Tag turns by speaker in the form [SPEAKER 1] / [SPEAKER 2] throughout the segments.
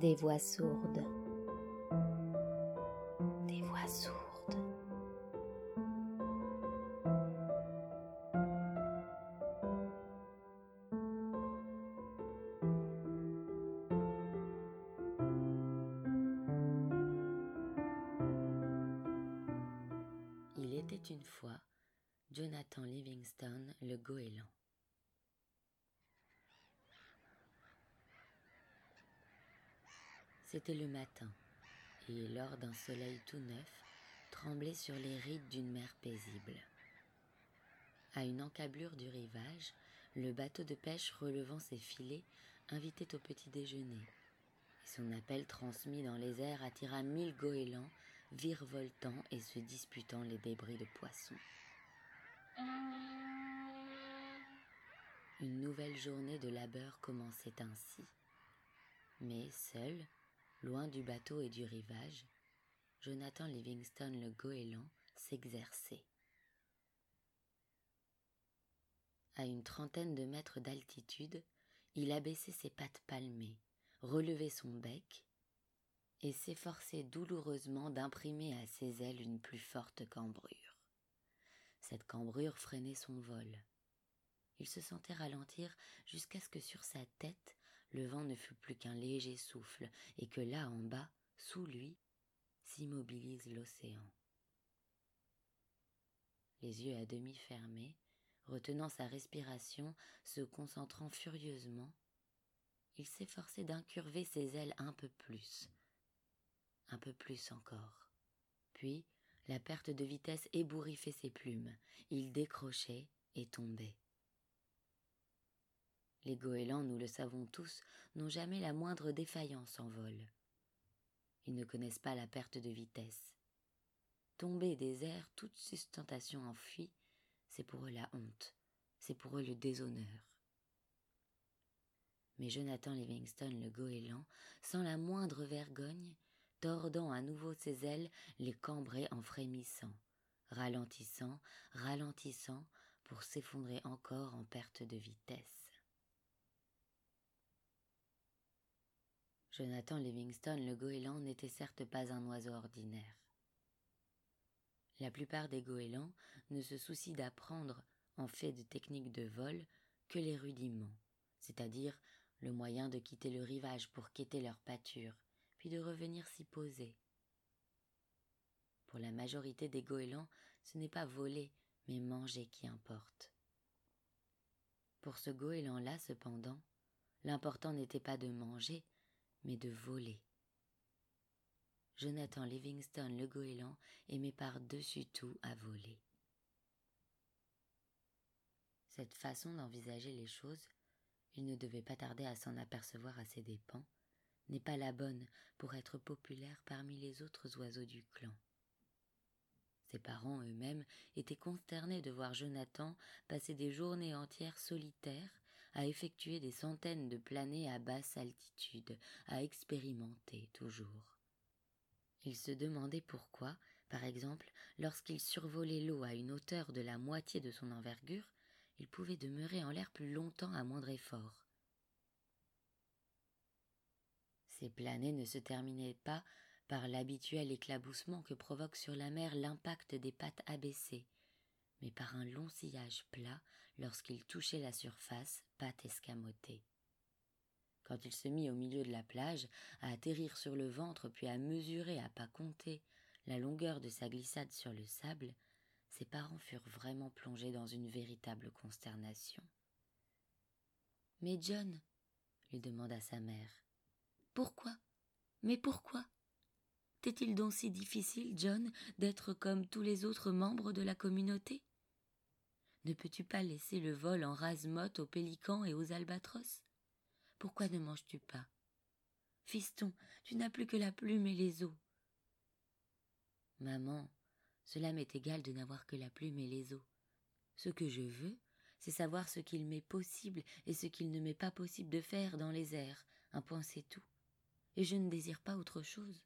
[SPEAKER 1] Des voix sourdes. Des voix sourdes.
[SPEAKER 2] Il était une fois Jonathan Livingstone le goéland. C'était le matin, et lors d'un soleil tout neuf, tremblait sur les rides d'une mer paisible. À une encablure du rivage, le bateau de pêche relevant ses filets invitait au petit déjeuner, et son appel transmis dans les airs attira mille goélands virevoltant et se disputant les débris de poissons. Une nouvelle journée de labeur commençait ainsi. Mais seul, Loin du bateau et du rivage, Jonathan Livingstone le goéland s'exerçait. À une trentaine de mètres d'altitude, il abaissait ses pattes palmées, relevait son bec et s'efforçait douloureusement d'imprimer à ses ailes une plus forte cambrure. Cette cambrure freinait son vol. Il se sentait ralentir jusqu'à ce que sur sa tête le vent ne fût plus qu'un léger souffle, et que là en bas, sous lui, s'immobilise l'océan. Les yeux à demi fermés, retenant sa respiration, se concentrant furieusement, il s'efforçait d'incurver ses ailes un peu plus, un peu plus encore. Puis, la perte de vitesse ébouriffait ses plumes, il décrochait et tombait. Les goélands, nous le savons tous, n'ont jamais la moindre défaillance en vol. Ils ne connaissent pas la perte de vitesse. Tomber des airs, toute sustentation enfuie, c'est pour eux la honte, c'est pour eux le déshonneur. Mais Jonathan Livingstone le goéland, sans la moindre vergogne, tordant à nouveau ses ailes, les cambrait en frémissant, ralentissant, ralentissant, pour s'effondrer encore en perte de vitesse. Jonathan Livingstone le goéland n'était certes pas un oiseau ordinaire. La plupart des goélands ne se soucient d'apprendre, en fait de techniques de vol, que les rudiments, c'est-à-dire le moyen de quitter le rivage pour quêter leur pâture, puis de revenir s'y poser. Pour la majorité des goélands, ce n'est pas voler, mais manger qui importe. Pour ce goéland-là, cependant, l'important n'était pas de manger, mais de voler. Jonathan Livingstone le goéland aimait par-dessus tout à voler. Cette façon d'envisager les choses, il ne devait pas tarder à s'en apercevoir à ses dépens, n'est pas la bonne pour être populaire parmi les autres oiseaux du clan. Ses parents eux-mêmes étaient consternés de voir Jonathan passer des journées entières solitaires à effectuer des centaines de planées à basse altitude, à expérimenter toujours. Ils se demandaient pourquoi, par exemple, lorsqu'il survolait l'eau à une hauteur de la moitié de son envergure, il pouvait demeurer en l'air plus longtemps à moindre effort. Ces planées ne se terminaient pas par l'habituel éclaboussement que provoque sur la mer l'impact des pattes abaissées, mais par un long sillage plat lorsqu'il touchait la surface, pattes escamotées. Quand il se mit au milieu de la plage, à atterrir sur le ventre puis à mesurer à pas compter la longueur de sa glissade sur le sable, ses parents furent vraiment plongés dans une véritable consternation. Mais John, lui demanda sa mère, pourquoi? Mais pourquoi? T'est-il donc si difficile, John, d'être comme tous les autres membres de la communauté? Ne peux-tu pas laisser le vol en rase-motte aux pélicans et aux albatros? Pourquoi ne manges-tu pas? Fiston, tu n'as plus que la plume et les os. Maman, cela m'est égal de n'avoir que la plume et les os. Ce que je veux, c'est savoir ce qu'il m'est possible et ce qu'il ne m'est pas possible de faire dans les airs. Un point c'est tout. Et je ne désire pas autre chose.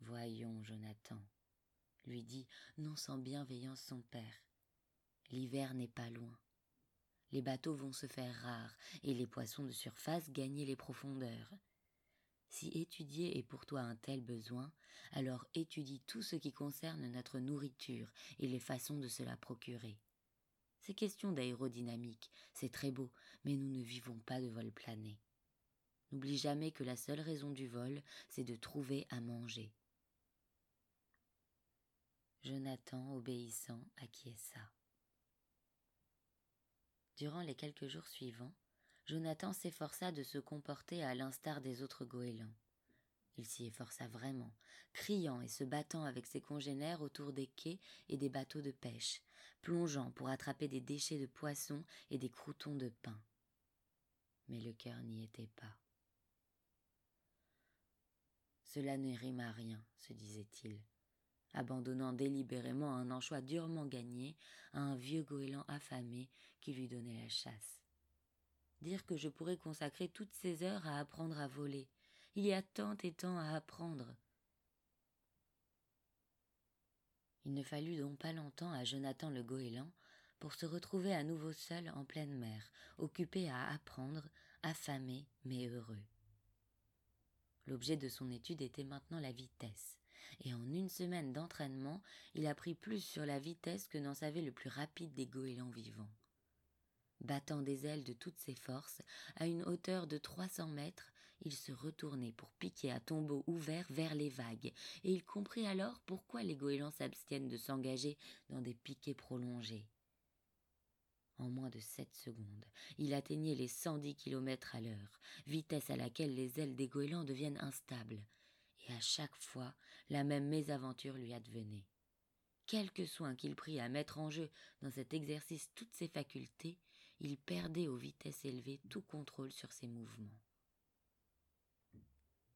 [SPEAKER 2] Voyons, Jonathan, lui dit non sans bienveillance son père. L'hiver n'est pas loin. Les bateaux vont se faire rares et les poissons de surface gagner les profondeurs. Si étudier est pour toi un tel besoin, alors étudie tout ce qui concerne notre nourriture et les façons de se la procurer. Ces questions d'aérodynamique, c'est très beau, mais nous ne vivons pas de vol plané. N'oublie jamais que la seule raison du vol, c'est de trouver à manger. Jonathan, obéissant, acquiesça. Durant les quelques jours suivants, Jonathan s'efforça de se comporter à l'instar des autres goélands. Il s'y efforça vraiment, criant et se battant avec ses congénères autour des quais et des bateaux de pêche, plongeant pour attraper des déchets de poissons et des croutons de pain. Mais le cœur n'y était pas. Cela ne rime à rien, se disait-il, abandonnant délibérément un anchois durement gagné à un vieux goéland affamé qui lui donnait la chasse. Dire que je pourrais consacrer toutes ces heures à apprendre à voler. Il y a tant et tant à apprendre. Il ne fallut donc pas longtemps à Jonathan le goéland pour se retrouver à nouveau seul en pleine mer, occupé à apprendre, affamé mais heureux. L'objet de son étude était maintenant la vitesse, et en une semaine d'entraînement, il apprit plus sur la vitesse que n'en savait le plus rapide des goélands vivants. Battant des ailes de toutes ses forces, à une hauteur de trois cents mètres, il se retournait pour piquer à tombeau ouvert vers les vagues, et il comprit alors pourquoi les goélands s'abstiennent de s'engager dans des piquets prolongés. En moins de sept secondes, il atteignait les cent dix kilomètres à l'heure, vitesse à laquelle les ailes des goélands deviennent instables, et à chaque fois la même mésaventure lui advenait. Quelque soin qu'il prit à mettre en jeu dans cet exercice toutes ses facultés, il perdait aux vitesses élevées tout contrôle sur ses mouvements.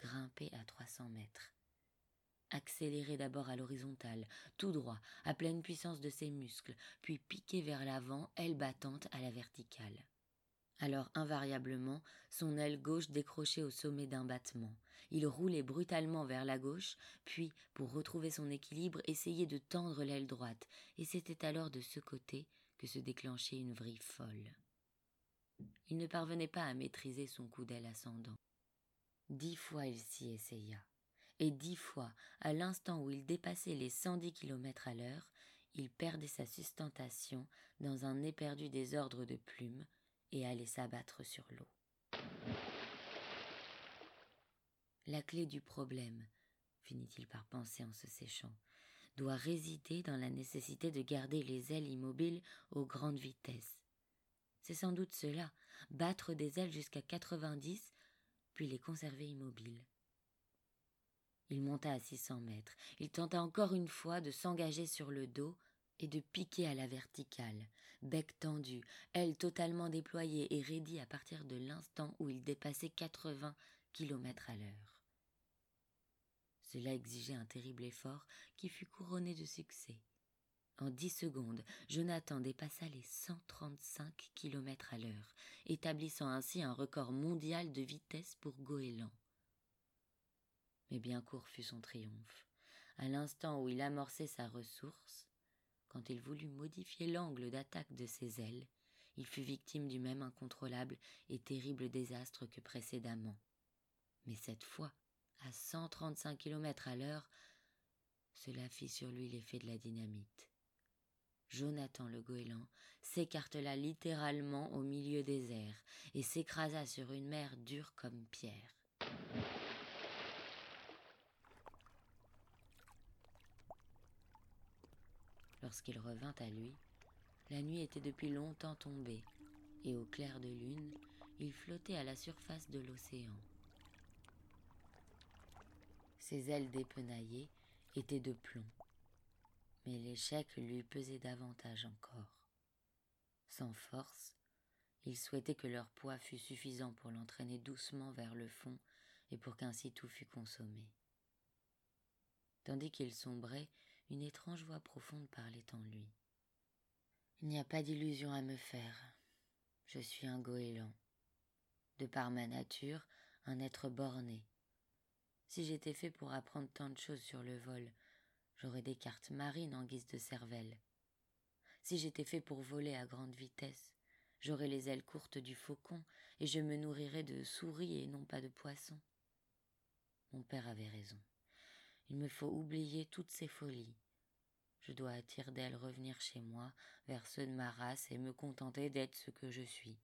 [SPEAKER 2] Grimper à trois cents mètres. Accélérer d'abord à l'horizontale, tout droit, à pleine puissance de ses muscles, puis piquer vers l'avant, aile battante à la verticale. Alors invariablement, son aile gauche décrochait au sommet d'un battement. Il roulait brutalement vers la gauche, puis, pour retrouver son équilibre, essayait de tendre l'aile droite, et c'était alors de ce côté que se déclenchait une vrille folle. Il ne parvenait pas à maîtriser son coup d'aile ascendant. Dix fois il s'y essaya, et dix fois, à l'instant où il dépassait les cent dix kilomètres à l'heure, il perdait sa sustentation dans un éperdu désordre de plumes et allait s'abattre sur l'eau. La clé du problème, finit-il par penser en se séchant, doit résider dans la nécessité de garder les ailes immobiles aux grandes vitesses. C'est sans doute cela, battre des ailes jusqu'à quatre-vingt-dix, puis les conserver immobiles. Il monta à six cents mètres. Il tenta encore une fois de s'engager sur le dos et de piquer à la verticale, bec tendu, ailes totalement déployées et raidies à partir de l'instant où il dépassait quatre-vingts kilomètres à l'heure. Cela exigeait un terrible effort qui fut couronné de succès. En dix secondes, Jonathan dépassa les cent trente-cinq kilomètres à l'heure, établissant ainsi un record mondial de vitesse pour goéland. Mais bien court fut son triomphe. À l'instant où il amorçait sa ressource, quand il voulut modifier l'angle d'attaque de ses ailes, il fut victime du même incontrôlable et terrible désastre que précédemment. Mais cette fois, à cent trente-cinq kilomètres à l'heure, cela fit sur lui l'effet de la dynamite. Jonathan le goéland s'écartela littéralement au milieu des airs et s'écrasa sur une mer dure comme pierre. Lorsqu'il revint à lui, la nuit était depuis longtemps tombée, et au clair de lune, il flottait à la surface de l'océan. Ses ailes dépenaillées étaient de plomb, mais l'échec lui pesait davantage encore. Sans force, il souhaitait que leur poids fût suffisant pour l'entraîner doucement vers le fond et pour qu'ainsi tout fût consommé. Tandis qu'il sombrait, une étrange voix profonde parlait en lui. Il n'y a pas d'illusion à me faire. Je suis un goéland. De par ma nature, un être borné, si j'étais fait pour apprendre tant de choses sur le vol, j'aurais des cartes marines en guise de cervelle. Si j'étais fait pour voler à grande vitesse, J'aurai les ailes courtes du faucon, et je me nourrirai de souris et non pas de poissons. Mon père avait raison. Il me faut oublier toutes ces folies. Je dois à tire-d'aile revenir chez moi, vers ceux de ma race, et me contenter d'être ce que je suis,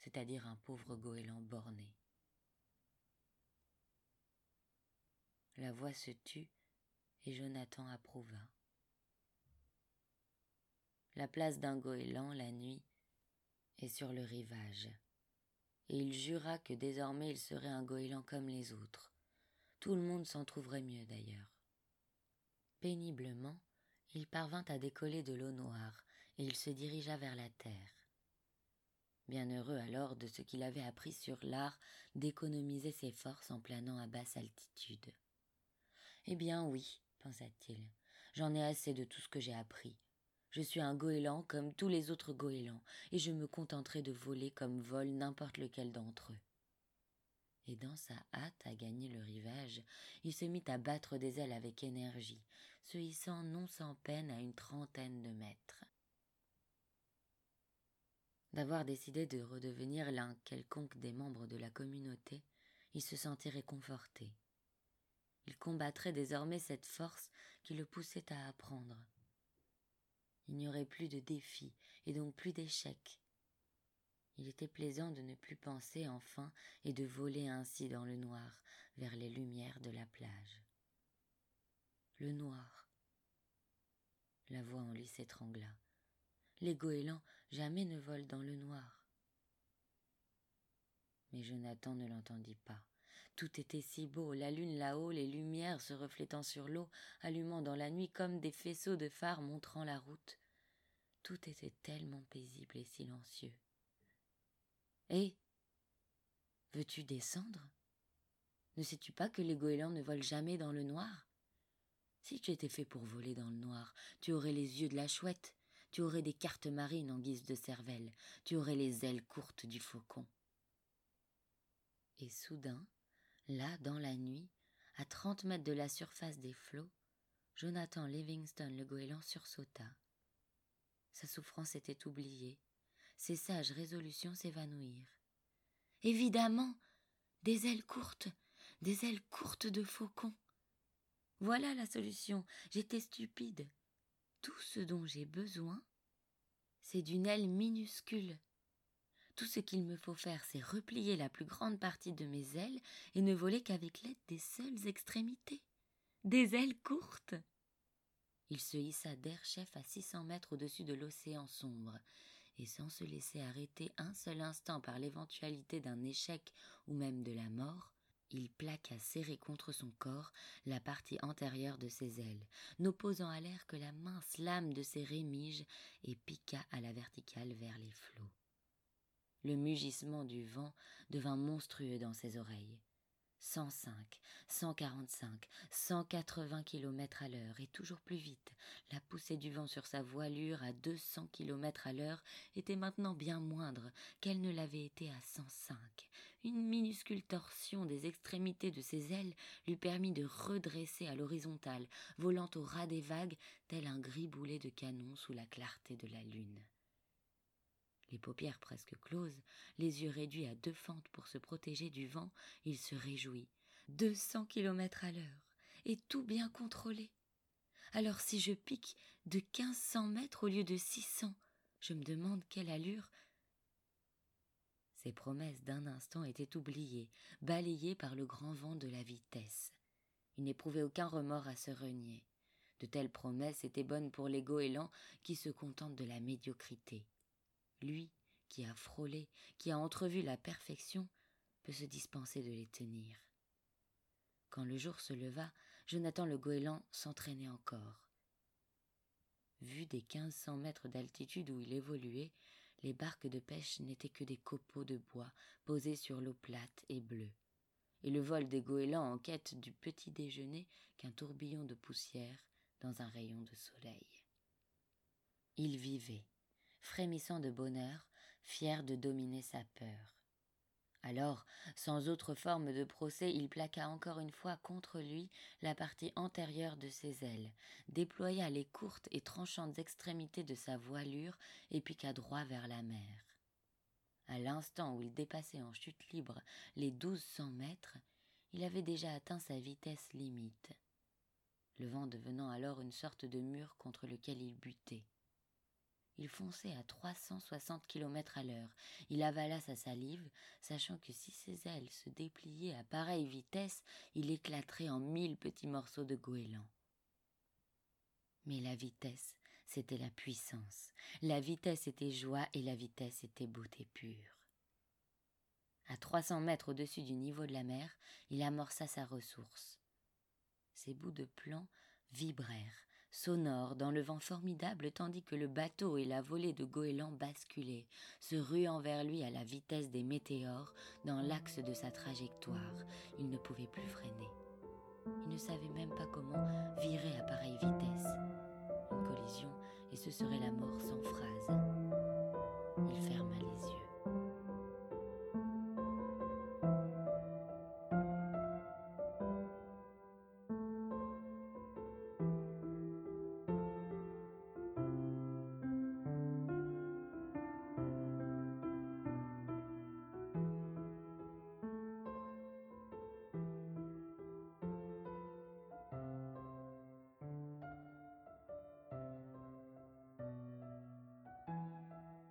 [SPEAKER 2] c'est-à-dire un pauvre goéland borné. La voix se tut, et Jonathan approuva. La place d'un goéland, la nuit, est sur le rivage, et il jura que désormais il serait un goéland comme les autres. Tout le monde s'en trouverait mieux d'ailleurs. Péniblement, il parvint à décoller de l'eau noire, et il se dirigea vers la terre. Bien heureux alors de ce qu'il avait appris sur l'art d'économiser ses forces en planant à basse altitude. Eh bien oui, pensa-t-il, j'en ai assez de tout ce que j'ai appris. Je suis un goéland comme tous les autres goélands, et je me contenterai de voler comme vole n'importe lequel d'entre eux. Et dans sa hâte à gagner le rivage, il se mit à battre des ailes avec énergie, se hissant non sans peine à une trentaine de mètres. D'avoir décidé de redevenir l'un quelconque des membres de la communauté, il se sentit réconforté. Il combattrait désormais cette force qui le poussait à apprendre. Il n'y aurait plus de défis et donc plus d'échecs. Il était plaisant de ne plus penser enfin et de voler ainsi dans le noir vers les lumières de la plage. Le noir. La voix en lui s'étrangla. Les goélands jamais ne volent dans le noir. Mais Jonathan ne l'entendit pas. Tout était si beau, la lune là-haut, les lumières se reflétant sur l'eau, allumant dans la nuit comme des faisceaux de phare montrant la route. Tout était tellement paisible et silencieux. Eh Veux-tu descendre? Ne sais-tu pas que les goélands ne volent jamais dans le noir? Si tu étais fait pour voler dans le noir, tu aurais les yeux de la chouette, tu aurais des cartes marines en guise de cervelle, tu aurais les ailes courtes du faucon. Et soudain, Là, dans la nuit, à trente mètres de la surface des flots, Jonathan Livingston le goéland sursauta. Sa souffrance était oubliée, ses sages résolutions s'évanouirent. Évidemment, des ailes courtes, des ailes courtes de faucon. Voilà la solution. J'étais stupide. Tout ce dont j'ai besoin, c'est d'une aile minuscule tout ce qu'il me faut faire, c'est replier la plus grande partie de mes ailes et ne voler qu'avec l'aide des seules extrémités. Des ailes courtes. Il se hissa d'air chef à six cents mètres au-dessus de l'océan sombre, et sans se laisser arrêter un seul instant par l'éventualité d'un échec ou même de la mort, il plaqua serré contre son corps la partie antérieure de ses ailes, n'opposant à l'air que la mince lame de ses rémiges, et piqua à la verticale vers les flots. Le mugissement du vent devint monstrueux dans ses oreilles. Cent cinq, cent quarante-cinq, cent quatre-vingts kilomètres à l'heure, et toujours plus vite. La poussée du vent sur sa voilure à deux cents kilomètres à l'heure était maintenant bien moindre qu'elle ne l'avait été à cent cinq. Une minuscule torsion des extrémités de ses ailes lui permit de redresser à l'horizontale, volant au ras des vagues, tel un gris boulet de canon sous la clarté de la lune les paupières presque closes, les yeux réduits à deux fentes pour se protéger du vent, il se réjouit. Deux cents kilomètres à l'heure, et tout bien contrôlé. Alors si je pique de quinze cents mètres au lieu de six cents, je me demande quelle allure. Ces promesses d'un instant étaient oubliées, balayées par le grand vent de la vitesse. Il n'éprouvait aucun remords à se renier. De telles promesses étaient bonnes pour les goélands qui se contentent de la médiocrité lui qui a frôlé, qui a entrevu la perfection, peut se dispenser de les tenir. Quand le jour se leva, Jonathan le goéland s'entraînait encore. Vu des quinze cents mètres d'altitude où il évoluait, les barques de pêche n'étaient que des copeaux de bois posés sur l'eau plate et bleue, et le vol des goélands en quête du petit déjeuner qu'un tourbillon de poussière dans un rayon de soleil. Il vivait, frémissant de bonheur, fier de dominer sa peur. Alors, sans autre forme de procès, il plaqua encore une fois contre lui la partie antérieure de ses ailes, déploya les courtes et tranchantes extrémités de sa voilure et piqua droit vers la mer. À l'instant où il dépassait en chute libre les douze cents mètres, il avait déjà atteint sa vitesse limite, le vent devenant alors une sorte de mur contre lequel il butait. Il fonçait à 360 km à l'heure. Il avala sa salive, sachant que si ses ailes se dépliaient à pareille vitesse, il éclaterait en mille petits morceaux de goéland. Mais la vitesse, c'était la puissance. La vitesse était joie et la vitesse était beauté pure. À 300 mètres au-dessus du niveau de la mer, il amorça sa ressource. Ses bouts de plan vibrèrent, sonore dans le vent formidable tandis que le bateau et la volée de goélands basculaient, se ruant vers lui à la vitesse des météores dans l'axe de sa trajectoire. Il ne pouvait plus freiner. Il ne savait même pas comment virer à pareille vitesse. Une collision et ce serait la mort